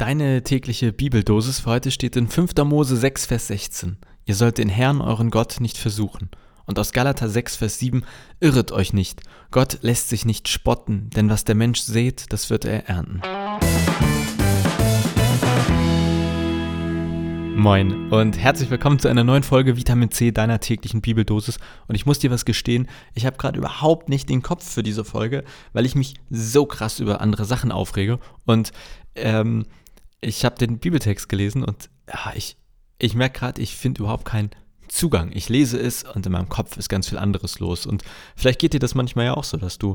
Deine tägliche Bibeldosis für heute steht in 5. Mose 6, Vers 16. Ihr sollt den Herrn, euren Gott, nicht versuchen. Und aus Galater 6, Vers 7, irret euch nicht. Gott lässt sich nicht spotten, denn was der Mensch sät, das wird er ernten. Moin und herzlich willkommen zu einer neuen Folge Vitamin C deiner täglichen Bibeldosis. Und ich muss dir was gestehen, ich habe gerade überhaupt nicht den Kopf für diese Folge, weil ich mich so krass über andere Sachen aufrege. Und ähm, ich habe den Bibeltext gelesen und ja, ich, ich merke gerade, ich finde überhaupt keinen Zugang. Ich lese es und in meinem Kopf ist ganz viel anderes los. Und vielleicht geht dir das manchmal ja auch so, dass du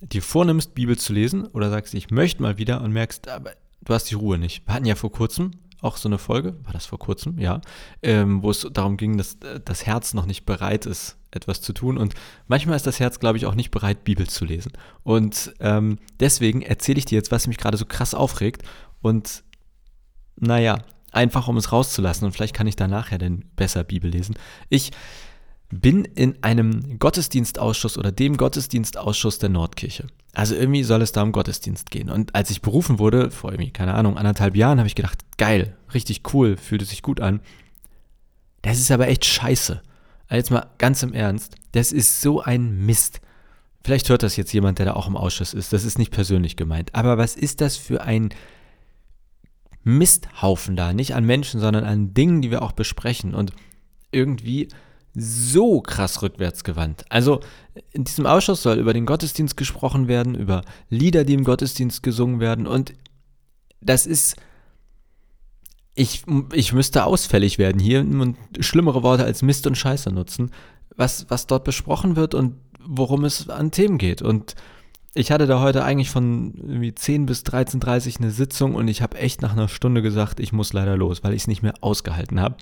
dir vornimmst, Bibel zu lesen oder sagst, ich möchte mal wieder und merkst, aber du hast die Ruhe nicht. Wir hatten ja vor kurzem auch so eine Folge, war das vor kurzem, ja, ähm, wo es darum ging, dass äh, das Herz noch nicht bereit ist, etwas zu tun. Und manchmal ist das Herz, glaube ich, auch nicht bereit, Bibel zu lesen. Und ähm, deswegen erzähle ich dir jetzt, was mich gerade so krass aufregt. Und naja, einfach um es rauszulassen. Und vielleicht kann ich da nachher dann besser Bibel lesen. Ich bin in einem Gottesdienstausschuss oder dem Gottesdienstausschuss der Nordkirche. Also irgendwie soll es da um Gottesdienst gehen. Und als ich berufen wurde, vor irgendwie, keine Ahnung, anderthalb Jahren, habe ich gedacht, geil, richtig cool, fühlte sich gut an. Das ist aber echt scheiße. Also jetzt mal ganz im Ernst, das ist so ein Mist. Vielleicht hört das jetzt jemand, der da auch im Ausschuss ist. Das ist nicht persönlich gemeint. Aber was ist das für ein Misthaufen da? Nicht an Menschen, sondern an Dingen, die wir auch besprechen. Und irgendwie so krass rückwärtsgewandt. Also in diesem Ausschuss soll über den Gottesdienst gesprochen werden, über Lieder, die im Gottesdienst gesungen werden. Und das ist. Ich, ich müsste ausfällig werden hier und schlimmere Worte als Mist und Scheiße nutzen, was, was dort besprochen wird und worum es an Themen geht. Und ich hatte da heute eigentlich von irgendwie 10 bis 13.30 Uhr eine Sitzung und ich habe echt nach einer Stunde gesagt, ich muss leider los, weil ich es nicht mehr ausgehalten habe.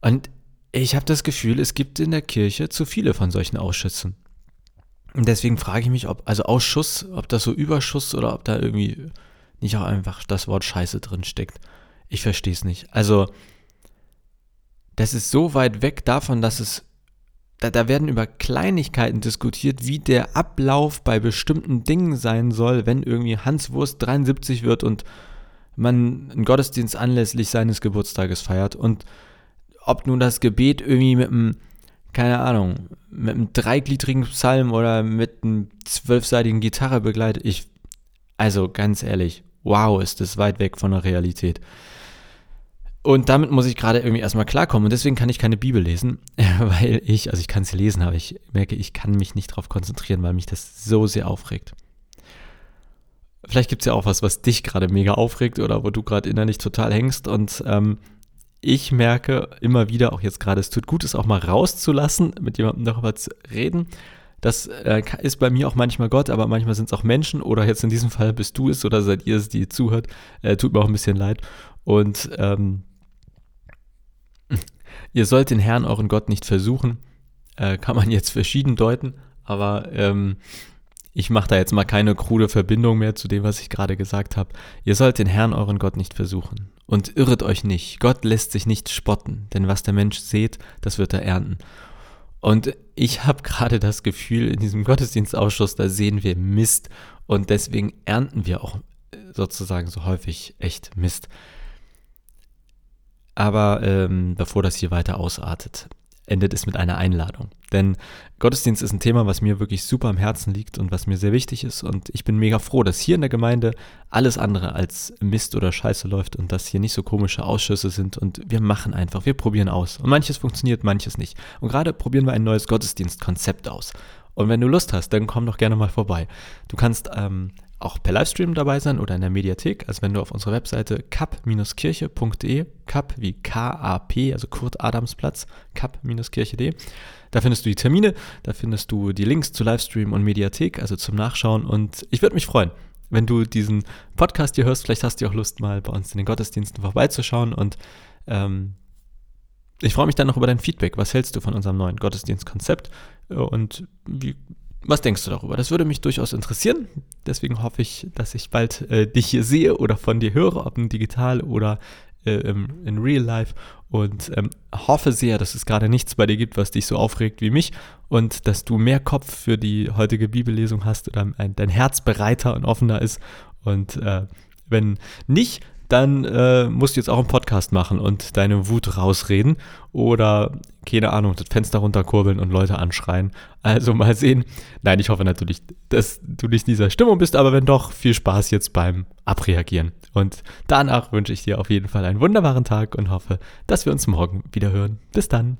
Und ich habe das Gefühl, es gibt in der Kirche zu viele von solchen Ausschüssen. Und deswegen frage ich mich, ob, also Ausschuss, ob das so Überschuss oder ob da irgendwie nicht auch einfach das Wort Scheiße drin steckt. Ich verstehe es nicht. Also, das ist so weit weg davon, dass es, da, da werden über Kleinigkeiten diskutiert, wie der Ablauf bei bestimmten Dingen sein soll, wenn irgendwie Hans Wurst 73 wird und man einen Gottesdienst anlässlich seines Geburtstages feiert und ob nun das Gebet irgendwie mit einem, keine Ahnung, mit einem dreigliedrigen Psalm oder mit einem zwölfseitigen Gitarre begleitet. Ich, also ganz ehrlich, wow, ist das weit weg von der Realität. Und damit muss ich gerade irgendwie erstmal klarkommen. Und deswegen kann ich keine Bibel lesen, weil ich, also ich kann sie lesen, aber ich merke, ich kann mich nicht darauf konzentrieren, weil mich das so sehr aufregt. Vielleicht gibt es ja auch was, was dich gerade mega aufregt oder wo du gerade innerlich total hängst. Und ähm, ich merke immer wieder, auch jetzt gerade, es tut gut, es auch mal rauszulassen, mit jemandem darüber zu reden. Das äh, ist bei mir auch manchmal Gott, aber manchmal sind es auch Menschen oder jetzt in diesem Fall bist du es oder seid ihr es, die zuhört. Äh, tut mir auch ein bisschen leid. Und ähm, ihr sollt den Herrn, euren Gott, nicht versuchen. Äh, kann man jetzt verschieden deuten, aber ähm, ich mache da jetzt mal keine krude Verbindung mehr zu dem, was ich gerade gesagt habe. Ihr sollt den Herrn, euren Gott, nicht versuchen. Und irret euch nicht, Gott lässt sich nicht spotten, denn was der Mensch sät, das wird er ernten. Und ich habe gerade das Gefühl, in diesem Gottesdienstausschuss, da sehen wir Mist und deswegen ernten wir auch sozusagen so häufig echt Mist. Aber ähm, bevor das hier weiter ausartet, endet es mit einer Einladung. Denn Gottesdienst ist ein Thema, was mir wirklich super am Herzen liegt und was mir sehr wichtig ist. Und ich bin mega froh, dass hier in der Gemeinde alles andere als Mist oder Scheiße läuft und dass hier nicht so komische Ausschüsse sind. Und wir machen einfach, wir probieren aus. Und manches funktioniert, manches nicht. Und gerade probieren wir ein neues Gottesdienstkonzept aus. Und wenn du Lust hast, dann komm doch gerne mal vorbei. Du kannst ähm, auch per Livestream dabei sein oder in der Mediathek. Also wenn du auf unserer Webseite kap-kirche.de, kap wie K-A-P, also Kurt Adamsplatz, kap-kirche.de, da findest du die Termine, da findest du die Links zu Livestream und Mediathek, also zum Nachschauen. Und ich würde mich freuen, wenn du diesen Podcast hier hörst. Vielleicht hast du auch Lust, mal bei uns in den Gottesdiensten vorbeizuschauen. Und ähm, ich freue mich dann noch über dein Feedback. Was hältst du von unserem neuen Gottesdienstkonzept? Und wie was denkst du darüber? Das würde mich durchaus interessieren. Deswegen hoffe ich, dass ich bald äh, dich hier sehe oder von dir höre, ob digital oder äh, in Real Life. Und ähm, hoffe sehr, dass es gerade nichts bei dir gibt, was dich so aufregt wie mich und dass du mehr Kopf für die heutige Bibellesung hast oder dein Herz bereiter und offener ist. Und äh, Wenn nicht, dann äh, musst du jetzt auch einen Podcast machen und deine Wut rausreden oder, keine Ahnung, das Fenster runterkurbeln und Leute anschreien. Also mal sehen. Nein, ich hoffe natürlich, dass du nicht in dieser Stimmung bist, aber wenn doch, viel Spaß jetzt beim Abreagieren. Und danach wünsche ich dir auf jeden Fall einen wunderbaren Tag und hoffe, dass wir uns morgen wieder hören. Bis dann.